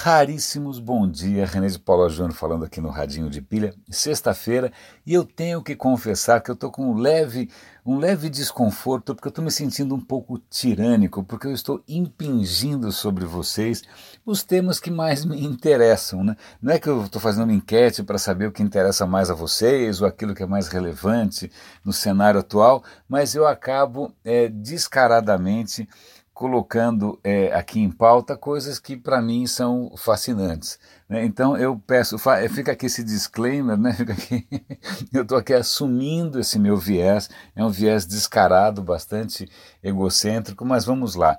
Raríssimos bom dia, René de Paula Júnior falando aqui no Radinho de Pilha, sexta-feira, e eu tenho que confessar que eu estou com um leve, um leve desconforto, porque eu estou me sentindo um pouco tirânico, porque eu estou impingindo sobre vocês os temas que mais me interessam. Né? Não é que eu estou fazendo uma enquete para saber o que interessa mais a vocês, ou aquilo que é mais relevante no cenário atual, mas eu acabo é, descaradamente colocando é, aqui em pauta coisas que para mim são fascinantes. Né? Então eu peço, fica aqui esse disclaimer, né? aqui, eu estou aqui assumindo esse meu viés, é um viés descarado, bastante egocêntrico, mas vamos lá.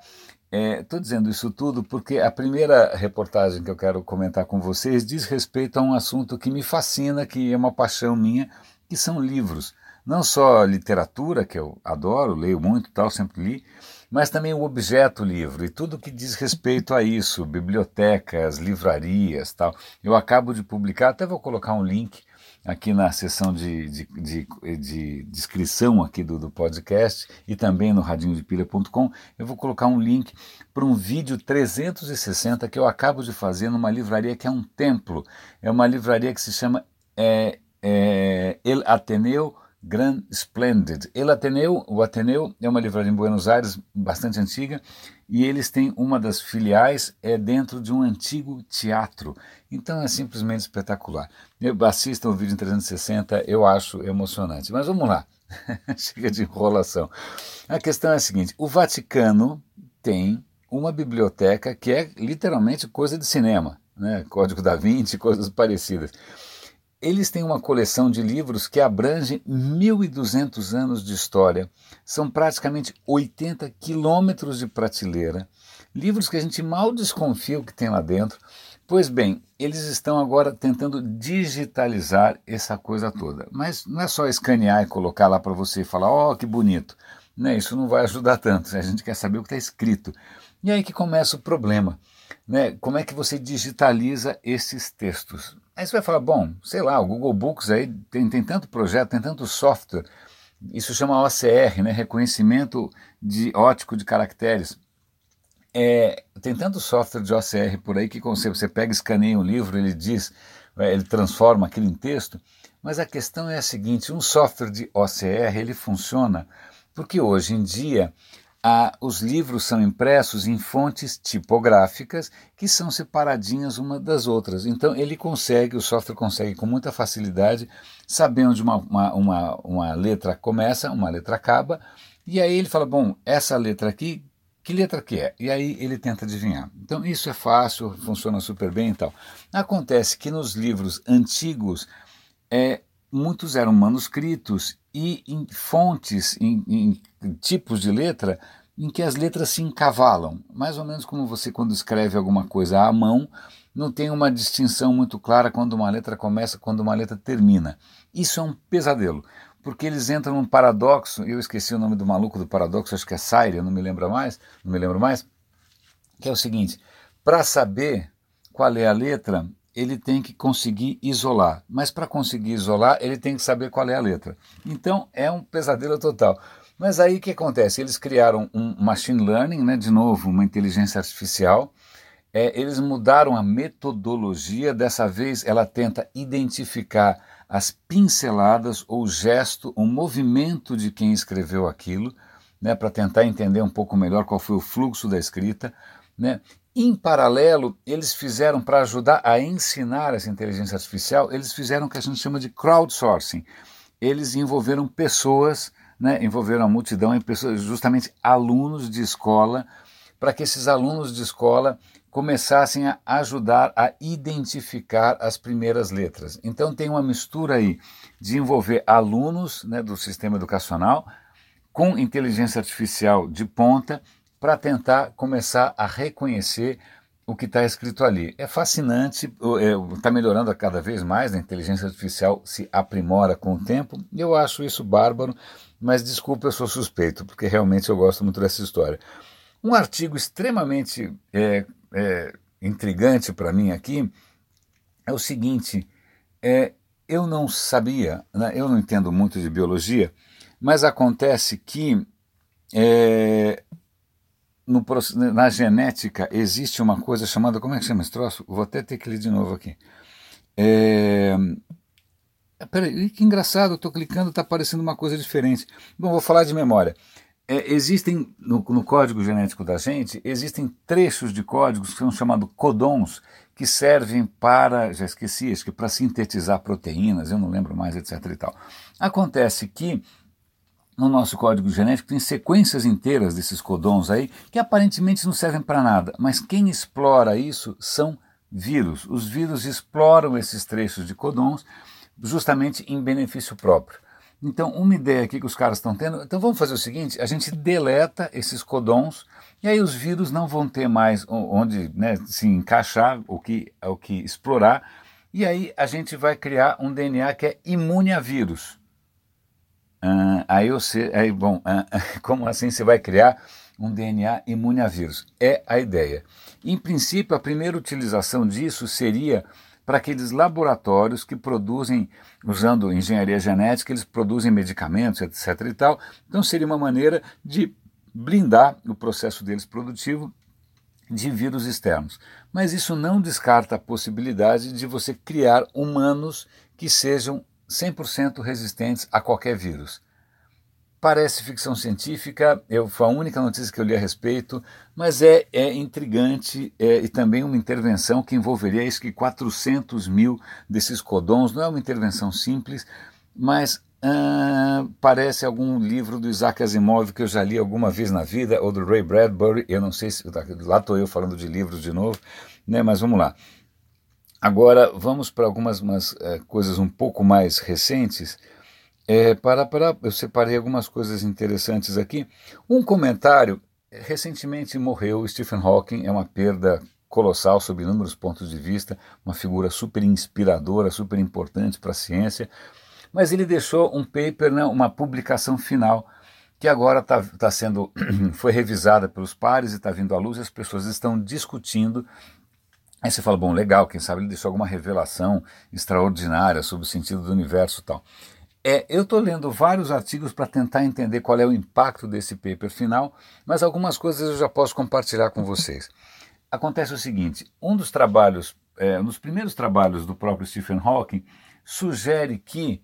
Estou é, dizendo isso tudo porque a primeira reportagem que eu quero comentar com vocês diz respeito a um assunto que me fascina, que é uma paixão minha, que são livros. Não só literatura, que eu adoro, leio muito tal, sempre li, mas também o objeto livro e tudo que diz respeito a isso, bibliotecas, livrarias, tal. Eu acabo de publicar, até vou colocar um link aqui na seção de, de, de, de descrição aqui do, do, podcast e também no radinhodepilha.com, eu vou colocar um link para um vídeo 360 que eu acabo de fazer numa livraria que é um templo. É uma livraria que se chama é, é, El Ateneu Grand Splendid. El Ateneu, o Ateneu é uma livraria em Buenos Aires bastante antiga e eles têm uma das filiais é dentro de um antigo teatro. Então é simplesmente espetacular. Eu assistam o vídeo em 360, eu acho emocionante. Mas vamos lá. Chega de enrolação. A questão é a seguinte: o Vaticano tem uma biblioteca que é literalmente coisa de cinema, né? Código da Vinci, coisas parecidas. Eles têm uma coleção de livros que abrange 1.200 anos de história. São praticamente 80 quilômetros de prateleira. Livros que a gente mal desconfia o que tem lá dentro. Pois bem, eles estão agora tentando digitalizar essa coisa toda. Mas não é só escanear e colocar lá para você e falar, ó, oh, que bonito. Né? Isso não vai ajudar tanto. A gente quer saber o que está escrito. E aí que começa o problema. Né? Como é que você digitaliza esses textos? Aí você vai falar, bom, sei lá, o Google Books aí tem, tem tanto projeto, tem tanto software, isso chama OCR, né, reconhecimento de ótico de caracteres. É, tem tanto software de OCR por aí que você, você pega, escaneia um livro, ele diz, é, ele transforma aquilo em texto, mas a questão é a seguinte, um software de OCR, ele funciona porque hoje em dia os livros são impressos em fontes tipográficas que são separadinhas uma das outras. Então ele consegue, o software consegue com muita facilidade saber onde uma, uma, uma, uma letra começa, uma letra acaba, e aí ele fala, bom, essa letra aqui, que letra que é? E aí ele tenta adivinhar. Então isso é fácil, funciona super bem e tal. Acontece que nos livros antigos, é, muitos eram manuscritos e em fontes, em, em, tipos de letra, em que as letras se encavalam. Mais ou menos como você, quando escreve alguma coisa à mão, não tem uma distinção muito clara quando uma letra começa, quando uma letra termina. Isso é um pesadelo, porque eles entram num paradoxo, eu esqueci o nome do maluco do paradoxo, acho que é Saire, não me lembro mais, não me lembro mais, que é o seguinte, para saber qual é a letra, ele tem que conseguir isolar. Mas para conseguir isolar, ele tem que saber qual é a letra. Então é um pesadelo total. Mas aí o que acontece? Eles criaram um machine learning, né, de novo, uma inteligência artificial. É, eles mudaram a metodologia, dessa vez ela tenta identificar as pinceladas ou gesto, o movimento de quem escreveu aquilo, né, para tentar entender um pouco melhor qual foi o fluxo da escrita. Né? Em paralelo, eles fizeram, para ajudar a ensinar essa inteligência artificial, eles fizeram o que a gente chama de crowdsourcing. Eles envolveram pessoas, né, envolveram a multidão em pessoas, justamente alunos de escola, para que esses alunos de escola começassem a ajudar a identificar as primeiras letras. Então tem uma mistura aí de envolver alunos né, do sistema educacional com inteligência artificial de ponta para tentar começar a reconhecer o que está escrito ali. É fascinante, está é, melhorando cada vez mais, a inteligência artificial se aprimora com o tempo, e eu acho isso bárbaro, mas desculpa, eu sou suspeito, porque realmente eu gosto muito dessa história. Um artigo extremamente é, é, intrigante para mim aqui é o seguinte: é, eu não sabia, né, eu não entendo muito de biologia, mas acontece que é, no, na genética existe uma coisa chamada. Como é que chama esse troço? Vou até ter que ler de novo aqui. É, peraí, que engraçado, eu estou clicando, está aparecendo uma coisa diferente. Bom, vou falar de memória. É, existem, no, no, código genético da gente, existem trechos de códigos que são chamados codons, que servem para, já esqueci, acho que para sintetizar proteínas, eu não lembro mais, etc e tal. Acontece que no nosso código genético tem sequências inteiras desses codons aí que aparentemente não servem para nada, mas quem explora isso são vírus. Os vírus exploram esses trechos de codons justamente em benefício próprio. Então, uma ideia aqui que os caras estão tendo, então vamos fazer o seguinte, a gente deleta esses codons e aí os vírus não vão ter mais onde né, se encaixar, o que, o que explorar, e aí a gente vai criar um DNA que é imune a vírus. Uh, aí, você, aí, bom, uh, como assim você vai criar um DNA imune a vírus? É a ideia. Em princípio, a primeira utilização disso seria para aqueles laboratórios que produzem, usando engenharia genética, eles produzem medicamentos, etc. e tal. Então seria uma maneira de blindar o processo deles produtivo de vírus externos. Mas isso não descarta a possibilidade de você criar humanos que sejam 100% resistentes a qualquer vírus. Parece ficção científica, eu, foi a única notícia que eu li a respeito, mas é, é intrigante é, e também uma intervenção que envolveria isso que 400 mil desses codons. Não é uma intervenção simples, mas ah, parece algum livro do Isaac Asimov que eu já li alguma vez na vida, ou do Ray Bradbury, eu não sei se lá estou eu falando de livros de novo, né, mas vamos lá. Agora vamos para algumas umas, uh, coisas um pouco mais recentes. É, para, para, eu separei algumas coisas interessantes aqui. Um comentário: recentemente morreu Stephen Hawking, é uma perda colossal sob inúmeros pontos de vista, uma figura super inspiradora, super importante para a ciência. Mas ele deixou um paper, né, uma publicação final, que agora tá, tá sendo, foi revisada pelos pares e está vindo à luz, e as pessoas estão discutindo Aí você fala, bom, legal, quem sabe ele deixou alguma revelação extraordinária sobre o sentido do universo e tal. É, eu estou lendo vários artigos para tentar entender qual é o impacto desse paper final, mas algumas coisas eu já posso compartilhar com vocês. Acontece o seguinte: um dos trabalhos, é, um dos primeiros trabalhos do próprio Stephen Hawking, sugere que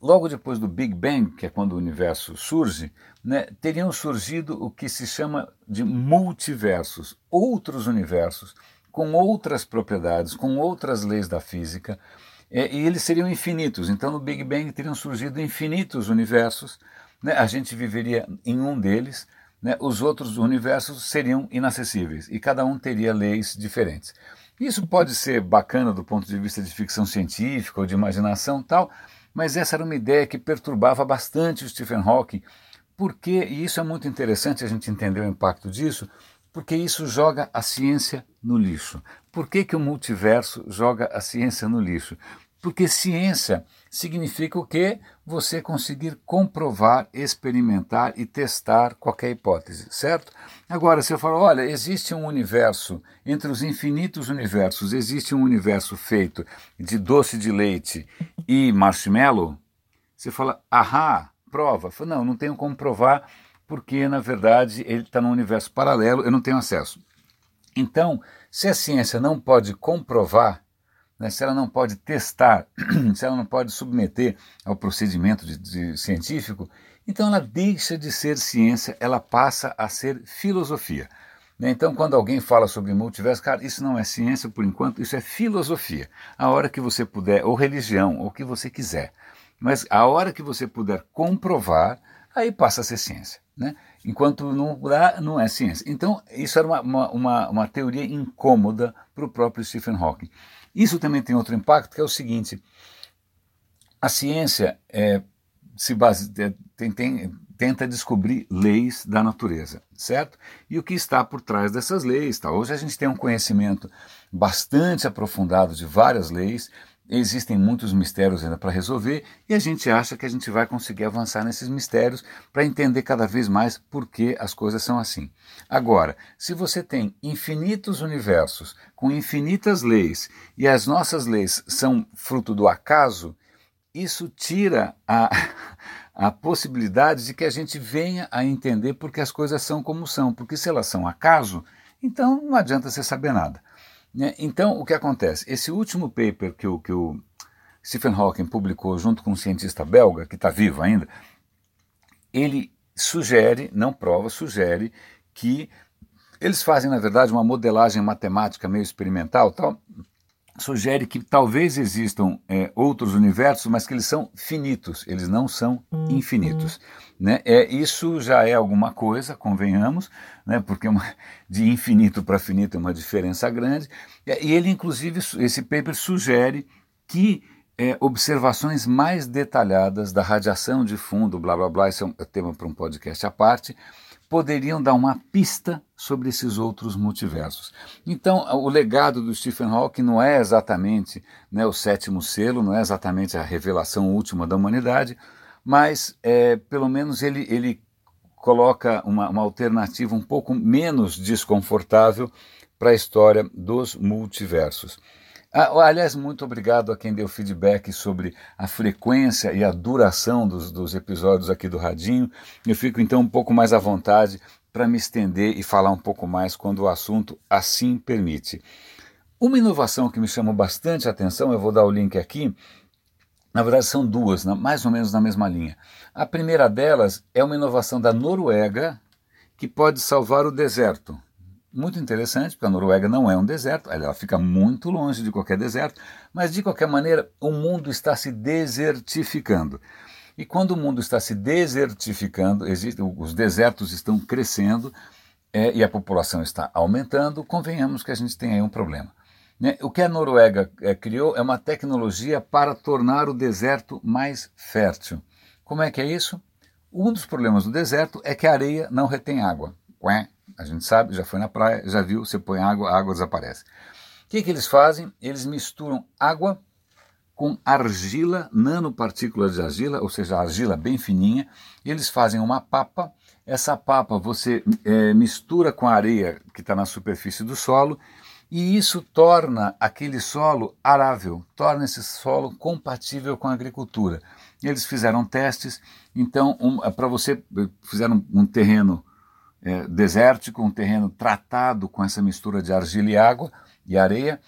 logo depois do Big Bang, que é quando o universo surge, né, teriam surgido o que se chama de multiversos, outros universos com outras propriedades, com outras leis da física, é, e eles seriam infinitos. Então, no Big Bang teriam surgido infinitos universos, né? a gente viveria em um deles, né? os outros universos seriam inacessíveis e cada um teria leis diferentes. Isso pode ser bacana do ponto de vista de ficção científica ou de imaginação tal, mas essa era uma ideia que perturbava bastante o Stephen Hawking, porque, e isso é muito interessante a gente entender o impacto disso, porque isso joga a ciência no lixo. Por que, que o multiverso joga a ciência no lixo? Porque ciência significa o quê? Você conseguir comprovar, experimentar e testar qualquer hipótese, certo? Agora, se eu falo, olha, existe um universo, entre os infinitos universos, existe um universo feito de doce de leite e marshmallow, você fala, ahá, prova. Falo, não, não tenho como provar, porque na verdade ele está num universo paralelo, eu não tenho acesso. Então, se a ciência não pode comprovar, né, se ela não pode testar, se ela não pode submeter ao procedimento de, de científico, então ela deixa de ser ciência, ela passa a ser filosofia. Né? Então, quando alguém fala sobre multiverso, cara, isso não é ciência por enquanto, isso é filosofia. A hora que você puder, ou religião, ou o que você quiser. Mas a hora que você puder comprovar, aí passa a ser ciência. Né? Enquanto não não é ciência. Então, isso era uma, uma, uma teoria incômoda para o próprio Stephen Hawking. Isso também tem outro impacto, que é o seguinte: a ciência é, se base, é, tem, tem, tenta descobrir leis da natureza, certo? E o que está por trás dessas leis. Tá? Hoje a gente tem um conhecimento bastante aprofundado de várias leis Existem muitos mistérios ainda para resolver e a gente acha que a gente vai conseguir avançar nesses mistérios para entender cada vez mais por que as coisas são assim. Agora, se você tem infinitos universos com infinitas leis e as nossas leis são fruto do acaso, isso tira a, a possibilidade de que a gente venha a entender porque as coisas são como são, porque se elas são acaso, então não adianta você saber nada. Né? Então, o que acontece? Esse último paper que o, que o Stephen Hawking publicou junto com um cientista belga, que está vivo ainda, ele sugere, não prova, sugere que eles fazem, na verdade, uma modelagem matemática meio experimental, tal, sugere que talvez existam é, outros universos, mas que eles são finitos, eles não são infinitos. Né? É, isso já é alguma coisa, convenhamos, né? porque uma, de infinito para finito é uma diferença grande. E ele, inclusive, esse paper sugere que é, observações mais detalhadas da radiação de fundo, blá blá blá, isso é um tema para um podcast à parte, poderiam dar uma pista sobre esses outros multiversos. Então, o legado do Stephen Hawking não é exatamente né, o sétimo selo, não é exatamente a revelação última da humanidade, mas é, pelo menos ele, ele coloca uma, uma alternativa um pouco menos desconfortável para a história dos multiversos. Ah, aliás, muito obrigado a quem deu feedback sobre a frequência e a duração dos, dos episódios aqui do Radinho. Eu fico então um pouco mais à vontade para me estender e falar um pouco mais quando o assunto assim permite. Uma inovação que me chamou bastante atenção, eu vou dar o link aqui, na verdade são duas, mais ou menos na mesma linha. A primeira delas é uma inovação da Noruega que pode salvar o deserto muito interessante, porque a Noruega não é um deserto, ela fica muito longe de qualquer deserto, mas de qualquer maneira o mundo está se desertificando. E quando o mundo está se desertificando, existe, os desertos estão crescendo é, e a população está aumentando, convenhamos que a gente tem aí um problema. Né? O que a Noruega é, criou é uma tecnologia para tornar o deserto mais fértil. Como é que é isso? Um dos problemas do deserto é que a areia não retém água. Ué, a gente sabe, já foi na praia, já viu, você põe água, a água desaparece. O que, que eles fazem? Eles misturam água com argila, nanopartículas de argila, ou seja, argila bem fininha. Eles fazem uma papa. Essa papa você é, mistura com a areia que está na superfície do solo e isso torna aquele solo arável, torna esse solo compatível com a agricultura. Eles fizeram testes, então um, para você fizeram um terreno é, desértico, um terreno tratado com essa mistura de argila e água e areia,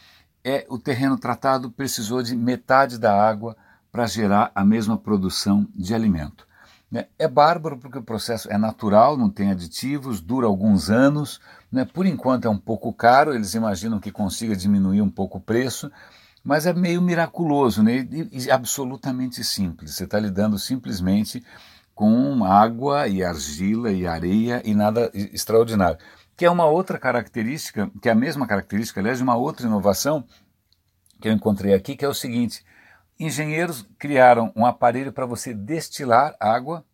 é o terreno tratado precisou de metade da água para gerar a mesma produção de alimento. Né? É bárbaro porque o processo é natural, não tem aditivos, dura alguns anos, né? por enquanto é um pouco caro, eles imaginam que consiga diminuir um pouco o preço, mas é meio miraculoso né? e, e absolutamente simples. Você está lidando simplesmente com água e argila e areia e nada extraordinário. Que é uma outra característica, que é a mesma característica, aliás, de uma outra inovação que eu encontrei aqui, que é o seguinte: engenheiros criaram um aparelho para você destilar água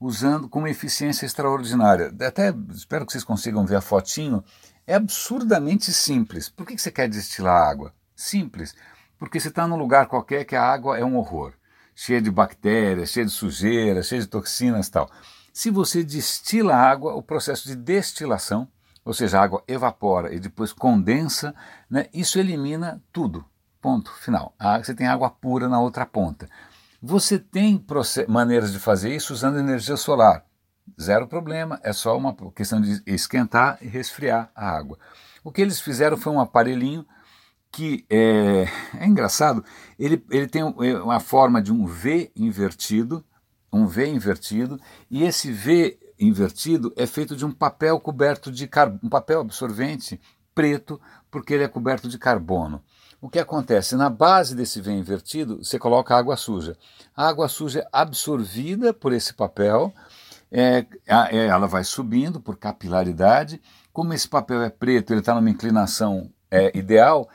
usando com uma eficiência extraordinária. Até espero que vocês consigam ver a fotinho. É absurdamente simples. Por que você quer destilar água? Simples. Porque você está num lugar qualquer que a água é um horror cheia de bactérias, cheia de sujeira, cheia de toxinas e tal. Se você destila água, o processo de destilação, ou seja, a água evapora e depois condensa, né, isso elimina tudo. Ponto final. você tem água pura na outra ponta. Você tem maneiras de fazer isso usando energia solar. Zero problema, é só uma questão de esquentar e resfriar a água. O que eles fizeram foi um aparelhinho que é, é engraçado, ele, ele tem é, uma forma de um V invertido, um V invertido, e esse V invertido é feito de um papel coberto de um papel absorvente preto, porque ele é coberto de carbono. O que acontece? Na base desse V invertido, você coloca água suja. A água suja é absorvida por esse papel, é, é, ela vai subindo por capilaridade. Como esse papel é preto, ele está numa inclinação é, ideal,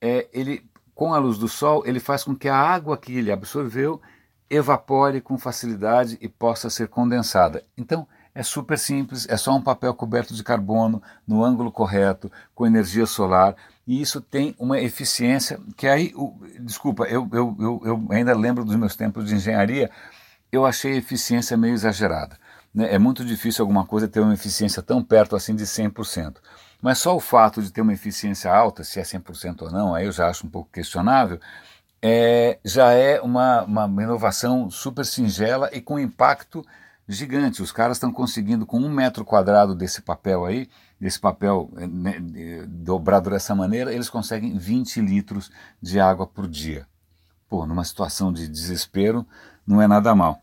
é, ele, com a luz do sol, ele faz com que a água que ele absorveu evapore com facilidade e possa ser condensada. Então, é super simples, é só um papel coberto de carbono no ângulo correto, com energia solar, e isso tem uma eficiência que aí, o, desculpa, eu, eu, eu, eu, ainda lembro dos meus tempos de engenharia, eu achei a eficiência meio exagerada. Né? É muito difícil alguma coisa ter uma eficiência tão perto assim de 100%. Mas só o fato de ter uma eficiência alta, se é 100% ou não, aí eu já acho um pouco questionável, é, já é uma, uma inovação super singela e com impacto gigante. Os caras estão conseguindo, com um metro quadrado desse papel aí, desse papel né, dobrado dessa maneira, eles conseguem 20 litros de água por dia. Pô, numa situação de desespero, não é nada mal.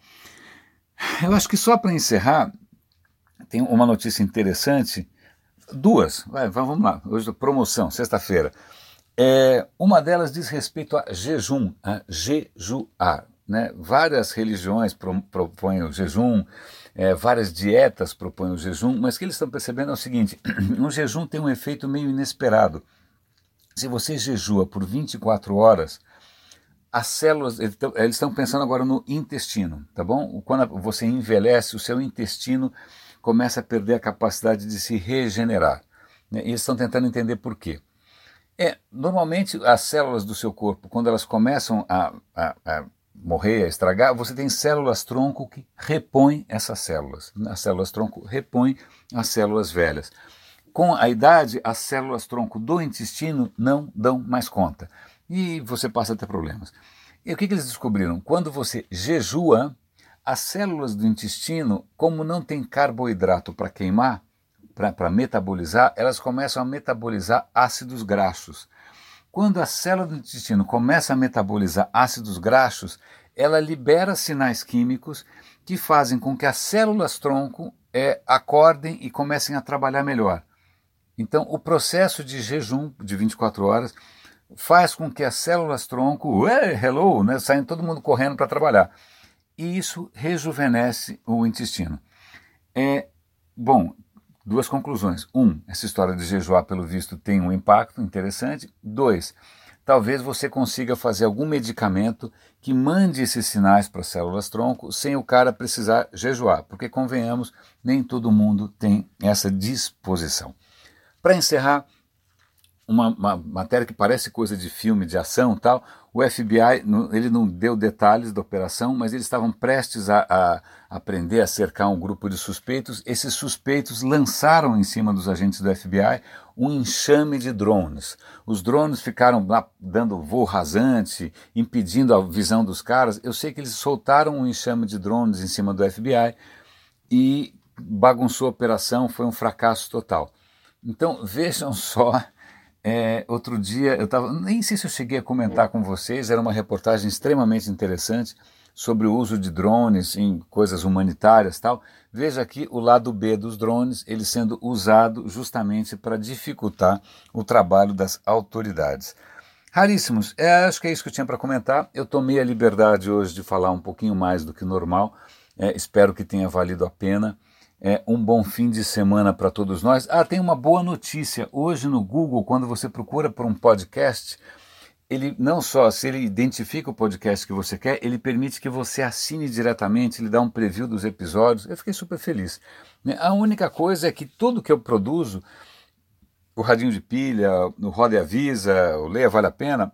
Eu acho que só para encerrar, tem uma notícia interessante, duas, vai, vamos lá, hoje promoção, sexta-feira. É, uma delas diz respeito a jejum, a jejuar. Né? Várias religiões pro, propõem o jejum, é, várias dietas propõem o jejum, mas o que eles estão percebendo é o seguinte: um jejum tem um efeito meio inesperado. Se você jejua por 24 horas, as células, eles estão pensando agora no intestino, tá bom? Quando você envelhece, o seu intestino começa a perder a capacidade de se regenerar. Né? E eles estão tentando entender por quê. É, normalmente as células do seu corpo, quando elas começam a, a, a morrer, a estragar, você tem células tronco que repõem essas células. As células tronco repõem as células velhas. Com a idade, as células tronco do intestino não dão mais conta e você passa a ter problemas. E o que, que eles descobriram? Quando você jejua, as células do intestino, como não tem carboidrato para queimar, para metabolizar, elas começam a metabolizar ácidos graxos. Quando a célula do intestino começa a metabolizar ácidos graxos, ela libera sinais químicos que fazem com que as células tronco é, acordem e comecem a trabalhar melhor. Então, o processo de jejum de 24 horas faz com que as células tronco, hello, né, todo mundo correndo para trabalhar. E isso rejuvenesce o intestino. É, bom, Duas conclusões. Um, essa história de jejuar, pelo visto, tem um impacto interessante. Dois, talvez você consiga fazer algum medicamento que mande esses sinais para as células tronco sem o cara precisar jejuar, porque convenhamos, nem todo mundo tem essa disposição. Para encerrar, uma, uma, matéria que parece coisa de filme de ação tal. O FBI ele não deu detalhes da operação, mas eles estavam prestes a, a aprender a cercar um grupo de suspeitos. Esses suspeitos lançaram em cima dos agentes do FBI um enxame de drones. Os drones ficaram lá dando voo rasante, impedindo a visão dos caras. Eu sei que eles soltaram um enxame de drones em cima do FBI e bagunçou a operação, foi um fracasso total. Então vejam só é, outro dia, eu estava, nem sei se eu cheguei a comentar com vocês, era uma reportagem extremamente interessante sobre o uso de drones em coisas humanitárias tal. Veja aqui o lado B dos drones, ele sendo usado justamente para dificultar o trabalho das autoridades. Raríssimos, é, acho que é isso que eu tinha para comentar. Eu tomei a liberdade hoje de falar um pouquinho mais do que normal, é, espero que tenha valido a pena. É, um bom fim de semana para todos nós. Ah, tem uma boa notícia. Hoje no Google, quando você procura por um podcast, ele não só se ele identifica o podcast que você quer, ele permite que você assine diretamente, ele dá um preview dos episódios. Eu fiquei super feliz. Né? A única coisa é que tudo que eu produzo, o radinho de pilha, o Roda e Avisa, o Leia Vale a Pena,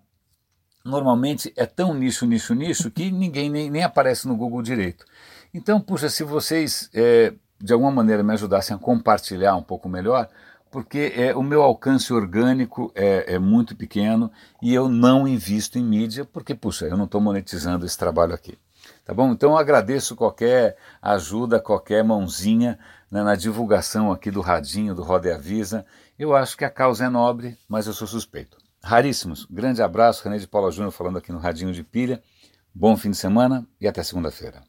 normalmente é tão nicho, nicho, nicho que ninguém nem, nem aparece no Google direito. Então, puxa, se vocês é, de alguma maneira me ajudassem a compartilhar um pouco melhor, porque é, o meu alcance orgânico é, é, muito pequeno e eu não invisto em mídia, porque, puxa, eu não estou monetizando esse trabalho aqui. Tá bom? Então eu agradeço qualquer ajuda, qualquer mãozinha né, na divulgação aqui do Radinho, do Roda e Avisa. Eu acho que a causa é nobre, mas eu sou suspeito. Raríssimos. Grande abraço, René de Paula Júnior falando aqui no Radinho de Pilha. Bom fim de semana e até segunda-feira.